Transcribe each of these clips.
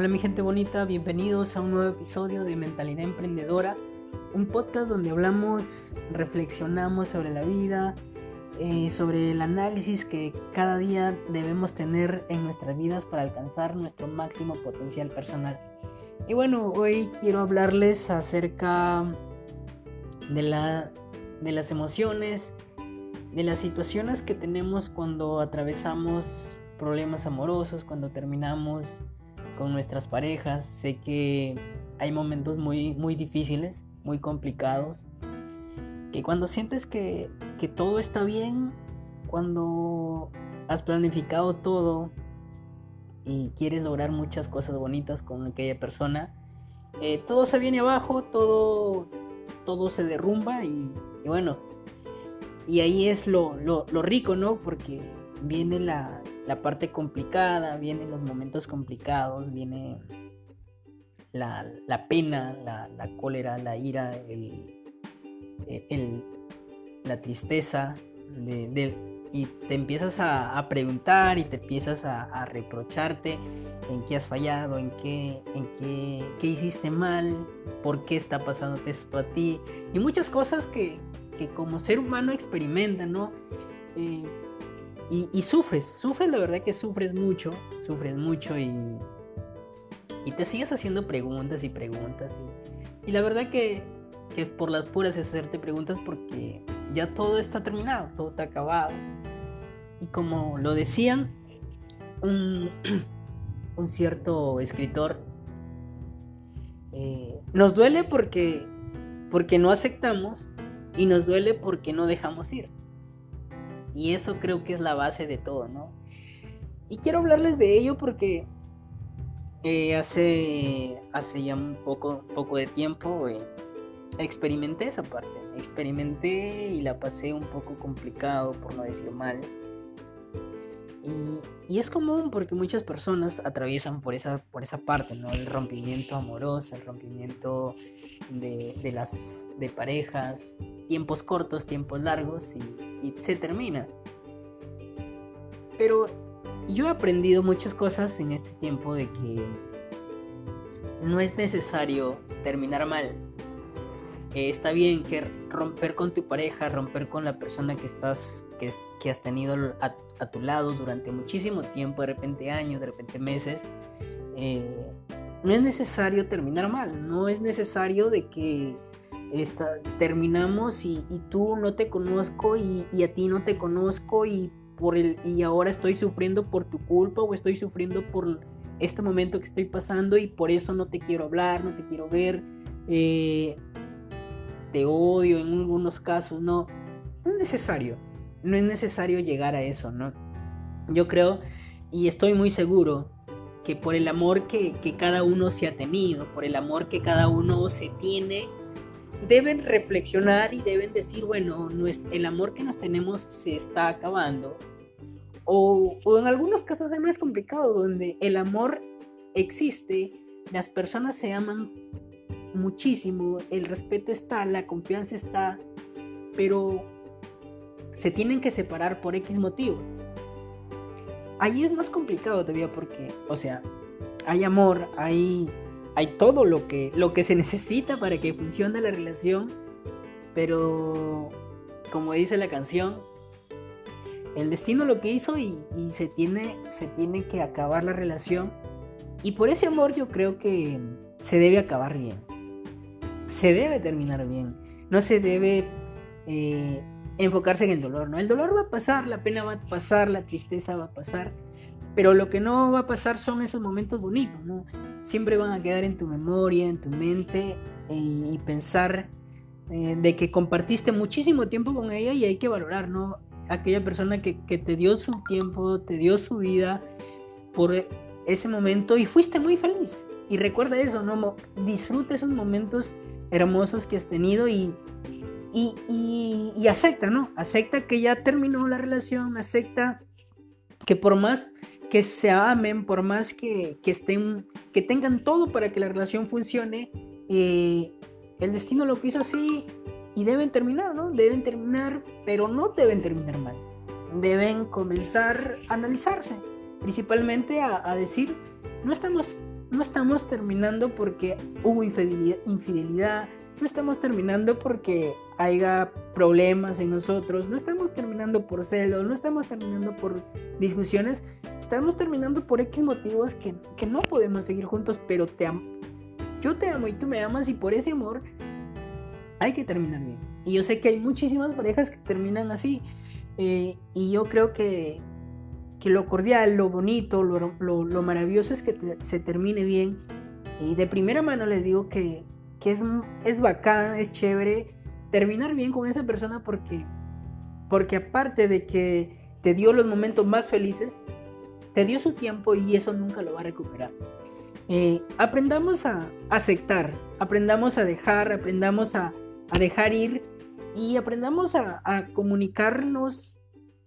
Hola mi gente bonita, bienvenidos a un nuevo episodio de Mentalidad Emprendedora, un podcast donde hablamos, reflexionamos sobre la vida, eh, sobre el análisis que cada día debemos tener en nuestras vidas para alcanzar nuestro máximo potencial personal. Y bueno, hoy quiero hablarles acerca de, la, de las emociones, de las situaciones que tenemos cuando atravesamos problemas amorosos, cuando terminamos con nuestras parejas. Sé que hay momentos muy, muy difíciles, muy complicados. Que cuando sientes que, que todo está bien, cuando has planificado todo y quieres lograr muchas cosas bonitas con aquella persona, eh, todo se viene abajo, todo, todo se derrumba y, bueno, y ahí es lo, lo, lo rico, ¿no? Porque viene la, la parte complicada, vienen los momentos complicados, viene la, pena, la, cólera, la ira, el, la tristeza, y te empiezas a, preguntar y te empiezas a, reprocharte en qué has fallado, en qué, en qué, hiciste mal, por qué está pasándote esto a ti, y muchas cosas que, como ser humano experimenta, ¿no? Eh, y, sufres, sufres, la verdad que sufres mucho, sufres mucho y, te sigues haciendo preguntas y preguntas. Y, la verdad que, que, por las puras es hacerte preguntas porque ya todo está terminado, todo está acabado. Y como lo decían un, un cierto escritor, eh, nos duele porque, porque no aceptamos y nos duele porque no dejamos ir. Y eso creo que es la base de todo, ¿no? Y quiero hablarles de ello porque eh, hace, hace ya un poco, poco de tiempo eh, experimenté esa parte. Experimenté y la pasé un poco complicado, por no decir mal. Y, es común porque muchas personas atraviesan por esa, por esa parte, ¿no? El rompimiento amoroso, el rompimiento de, de las de parejas, tiempos cortos, tiempos largos y, se termina. Pero yo he aprendido muchas cosas en este tiempo de que no es necesario terminar mal. Eh, está bien que romper con tu pareja, romper con la persona que estás, que, has tenido a, tu lado durante muchísimo tiempo, de repente años, de repente meses. Eh, no es necesario terminar mal, no es necesario de que terminamos y, tú no te conozco y, a ti no te conozco y, por el, y ahora estoy sufriendo por tu culpa o estoy sufriendo por este momento que estoy pasando y por eso no te quiero hablar, no te quiero ver, eh, te odio en algunos casos, no, no es necesario, no es necesario llegar a eso, ¿no? Yo creo y estoy muy seguro que por el amor que, que cada uno se ha tenido, por el amor que cada uno se tiene, deben reflexionar y deben decir, bueno, el amor que nos tenemos se está acabando. O, en algunos casos es más complicado, donde el amor existe, las personas se aman muchísimo, el respeto está, la confianza está, pero se tienen que separar por X motivos. Ahí es más complicado todavía porque, o sea, hay amor, hay hay todo lo que, lo que se necesita para que funcione la relación, pero como dice la canción, el destino lo que hizo y, se, tiene, se tiene que acabar la relación. Y por ese amor yo creo que se debe acabar bien. Se debe terminar bien. No se debe eh, enfocarse en el dolor. ¿no? El dolor va a pasar, la pena va a pasar, la tristeza va a pasar. Pero lo que no va a pasar son esos momentos bonitos, ¿no? siempre van a quedar en tu memoria, en tu mente y, pensar eh, de que compartiste muchísimo tiempo con ella y hay que valorar, ¿no? Aquella persona que, te dio su tiempo, te dio su vida por ese momento y fuiste muy feliz. Y recuerda eso, ¿no? Disfruta esos momentos hermosos que has tenido y, y, y, acepta, ¿no? Acepta que ya terminó la relación, acepta que por más que se amen, por más que, estén, que tengan todo para que la relación funcione, eh, el destino lo quiso así y deben terminar, ¿no? Deben terminar, pero no deben terminar mal. Deben comenzar a analizarse, principalmente a, decir, no estamos no estamos terminando porque hubo infidelidad, no estamos terminando porque haya problemas en nosotros, no estamos terminando por celos, no estamos terminando por discusiones, estamos terminando por X motivos que, que no podemos seguir juntos, pero te amo. Yo te amo y tú me amas y por ese amor hay que terminar bien. Y yo sé que hay muchísimas parejas que terminan así. Eh, y yo creo que, que, lo cordial, lo bonito, lo, lo, maravilloso es que se termine bien. Y de primera mano les digo que, que es, es bacán, es chévere terminar bien con esa persona porque, porque aparte de que te dio los momentos más felices, te dio su tiempo y eso nunca lo va a recuperar. Eh, aprendamos a aceptar, aprendamos a dejar, aprendamos a, a dejar ir y aprendamos a, a comunicarnos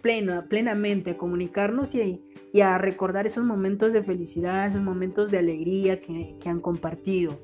plena, plenamente, a comunicarnos y, y, a recordar esos momentos de felicidad, esos momentos de alegría que, que han compartido.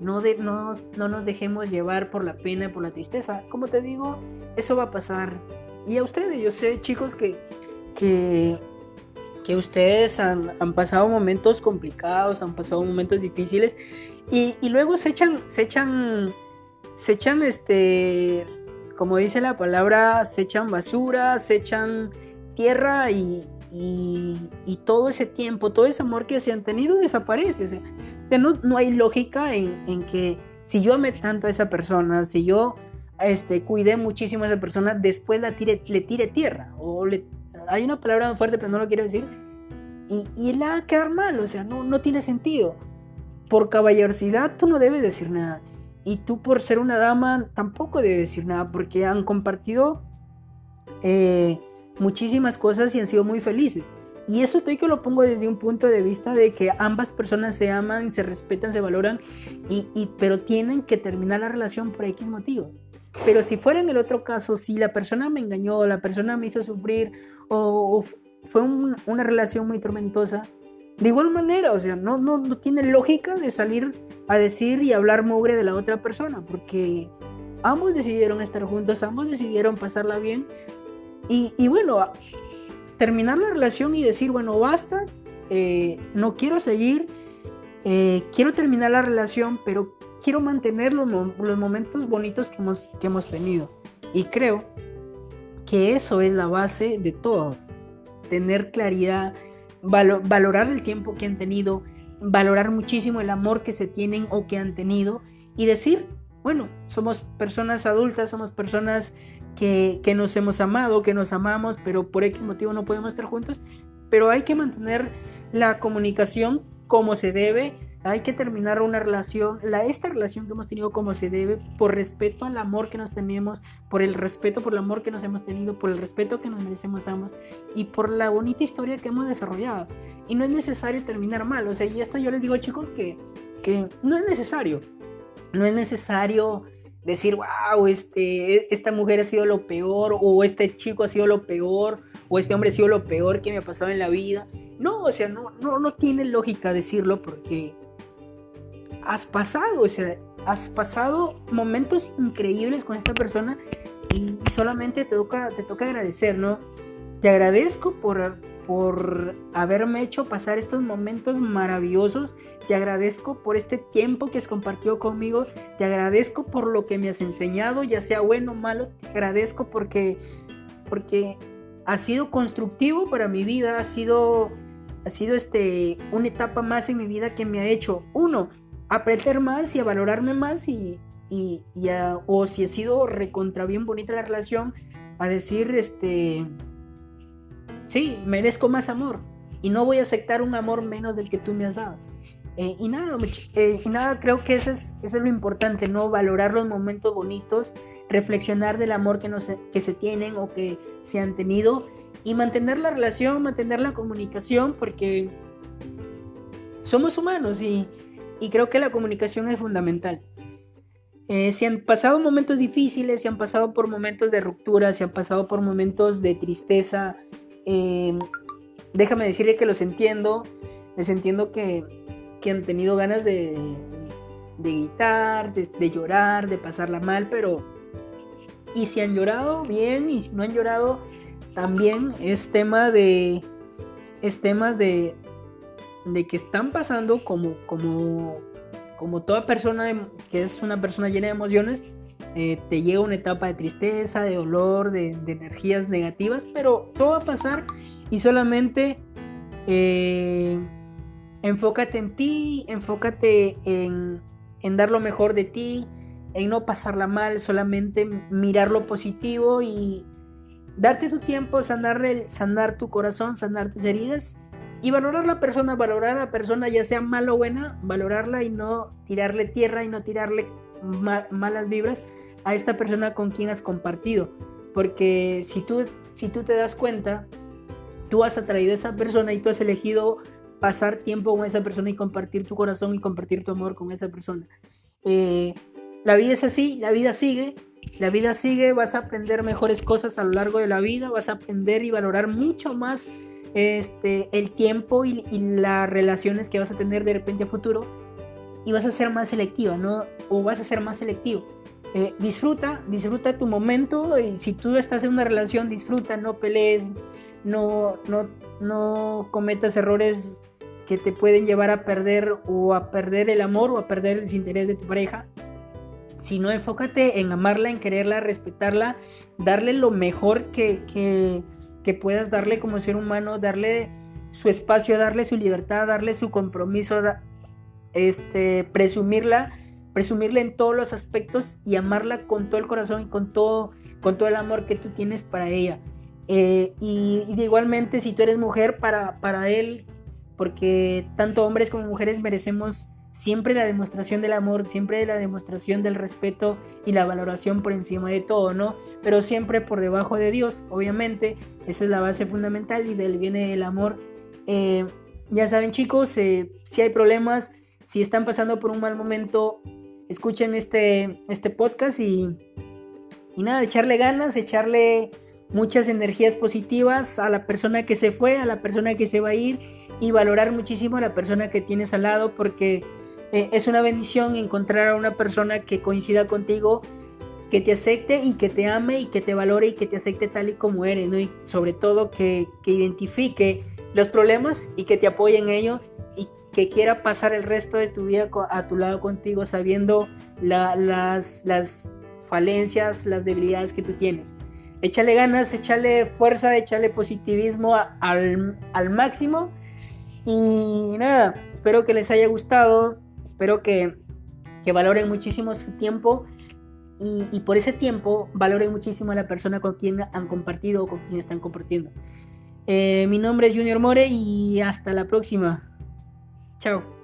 No, no, no, nos dejemos llevar por la pena, por la tristeza. Como te digo, eso va a pasar. Y a ustedes, yo sé, chicos, que, que, que ustedes han, han pasado momentos complicados, han pasado momentos difíciles. Y, y luego se echan, se echan, se echan, este, como dice la palabra, se echan basura, se echan tierra y, y, todo ese tiempo, todo ese amor que se han tenido desaparece. No, hay lógica en, que si yo amé tanto a esa persona, si yo este, cuidé muchísimo a esa persona, después la tire, le tire tierra. O le, hay una palabra fuerte, pero no lo quiero decir. Y, y la va a quedar mal, o sea, no, no tiene sentido. Por caballerosidad tú no debes decir nada. Y tú por ser una dama tampoco debes decir nada, porque han compartido eh, muchísimas cosas y han sido muy felices. Y eso estoy que lo pongo desde un punto de vista de que ambas personas se aman, se respetan, se valoran, y, pero tienen que terminar la relación por X motivos. Pero si fuera en el otro caso, si la persona me engañó, la persona me hizo sufrir, o, fue una relación muy tormentosa, de igual manera, o sea, no, no, no tiene lógica de salir a decir y hablar mugre de la otra persona, porque ambos decidieron estar juntos, ambos decidieron pasarla bien. Y, y bueno, terminar la relación y decir, bueno, basta, eh, no quiero seguir, eh, quiero terminar la relación, pero quiero mantener los, momentos bonitos que hemos, que hemos tenido. Y creo que eso es la base de todo. Tener claridad, valorar el tiempo que han tenido, valorar muchísimo el amor que se tienen o que han tenido y decir, bueno, somos personas adultas, somos personas que, nos hemos amado, que nos amamos, pero por X motivo no podemos estar juntos. Pero hay que mantener la comunicación como se debe. Hay que terminar una relación, la, esta relación que hemos tenido como se debe, por respeto al amor que nos tenemos, por el respeto por el amor que nos hemos tenido, por el respeto que nos merecemos ambos y por la bonita historia que hemos desarrollado. Y no es necesario terminar mal. O sea, y esto yo les digo chicos que, que no es necesario. No es necesario decir, wow, este, esta mujer ha sido lo peor, o este chico ha sido lo peor, o este hombre ha sido lo peor que me ha pasado en la vida. No, o sea, no, no, no tiene lógica decirlo porque has pasado, o sea, has pasado momentos increíbles con esta persona y solamente te toca, te toca agradecer, ¿no? Te agradezco por, por haberme hecho pasar estos momentos maravillosos. Te agradezco por este tiempo que has compartido conmigo. Te agradezco por lo que me has enseñado, ya sea bueno o malo. Te agradezco porque, porque ha sido constructivo para mi vida. Ha sido, ha sido este, una etapa más en mi vida que me ha hecho, uno, aprender más y a valorarme más y, y, o si ha sido recontra bien bonita la relación, a decir, este Sí, merezco más amor y no voy a aceptar un amor menos del que tú me has dado. Eh, y, nada, eh, y nada, creo que eso es, eso es lo importante, ¿no? Valorar los momentos bonitos, reflexionar del amor que, nos, que se tienen o que se han tenido y mantener la relación, mantener la comunicación, porque somos humanos y, y creo que la comunicación es fundamental. Eh, si han pasado momentos difíciles, si han pasado por momentos de ruptura, si han pasado por momentos de tristeza, eh, déjame decirle que los entiendo. Les entiendo que, han tenido ganas de, de gritar, de, llorar, de pasarla mal, pero... Y si han llorado, bien, y si no han llorado, también es tema de... Es temas de, de que están pasando como, como, como toda persona que es una persona llena de emociones, eh, te llega una etapa de tristeza, de dolor, de, energías negativas, pero todo va a pasar y solamente eh, enfócate en ti, enfócate en, dar lo mejor de ti, en no pasarla mal, solamente mirar lo positivo y darte tu tiempo, sanar, sanar tu corazón, sanar tus heridas y valorar la persona, valorar a la persona, ya sea mala o buena, valorarla y no tirarle tierra y no tirarle malas vibras a esta persona con quien has compartido. Porque si tú, si tú te das cuenta, tú has atraído a esa persona y tú has elegido pasar tiempo con esa persona y compartir tu corazón y compartir tu amor con esa persona. Eh, la vida es así, la vida sigue, la vida sigue, vas a aprender mejores cosas a lo largo de la vida, vas a aprender y valorar mucho más este, el tiempo y, las relaciones que vas a tener de repente a futuro y vas a ser más selectiva, ¿no? O vas a ser más selectivo. Eh, disfruta, disfruta tu momento y si tú estás en una relación, disfruta, no pelees, no, no, no cometas errores que te pueden llevar a perder o a perder el amor o a perder el desinterés de tu pareja. Sino enfócate en amarla, en quererla, respetarla, darle lo mejor que, que, que puedas darle como ser humano, darle su espacio, darle su libertad, darle su compromiso, este, presumirla, presumirla en todos los aspectos y amarla con todo el corazón y con todo, con todo el amor que tú tienes para ella. Eh, y, igualmente si tú eres mujer para, para él, porque tanto hombres como mujeres merecemos siempre la demostración del amor, siempre la demostración del respeto y la valoración por encima de todo, ¿no? Pero siempre por debajo de Dios, obviamente, esa es la base fundamental y del viene el amor. Eh, ya saben chicos, eh, si hay problemas, si están pasando por un mal momento, escuchen este, este podcast y, y nada, echarle ganas, echarle muchas energías positivas a la persona que se fue, a la persona que se va a ir y valorar muchísimo a la persona que tienes al lado porque eh, es una bendición encontrar a una persona que coincida contigo, que te acepte y que te ame y que te valore y que te acepte tal y como eres, ¿no? Y sobre todo que, identifique los problemas y que te apoye en ello que quiera pasar el resto de tu vida a tu lado contigo sabiendo las, las falencias, las debilidades que tú tienes échale ganas, échale fuerza, échale positivismo al, máximo. Y nada, espero que les haya gustado, espero que, valoren muchísimo su tiempo y, por ese tiempo valoren muchísimo a la persona con quien han compartido o con quien están compartiendo. Eh, mi nombre es Junior More y hasta la próxima. Ciao.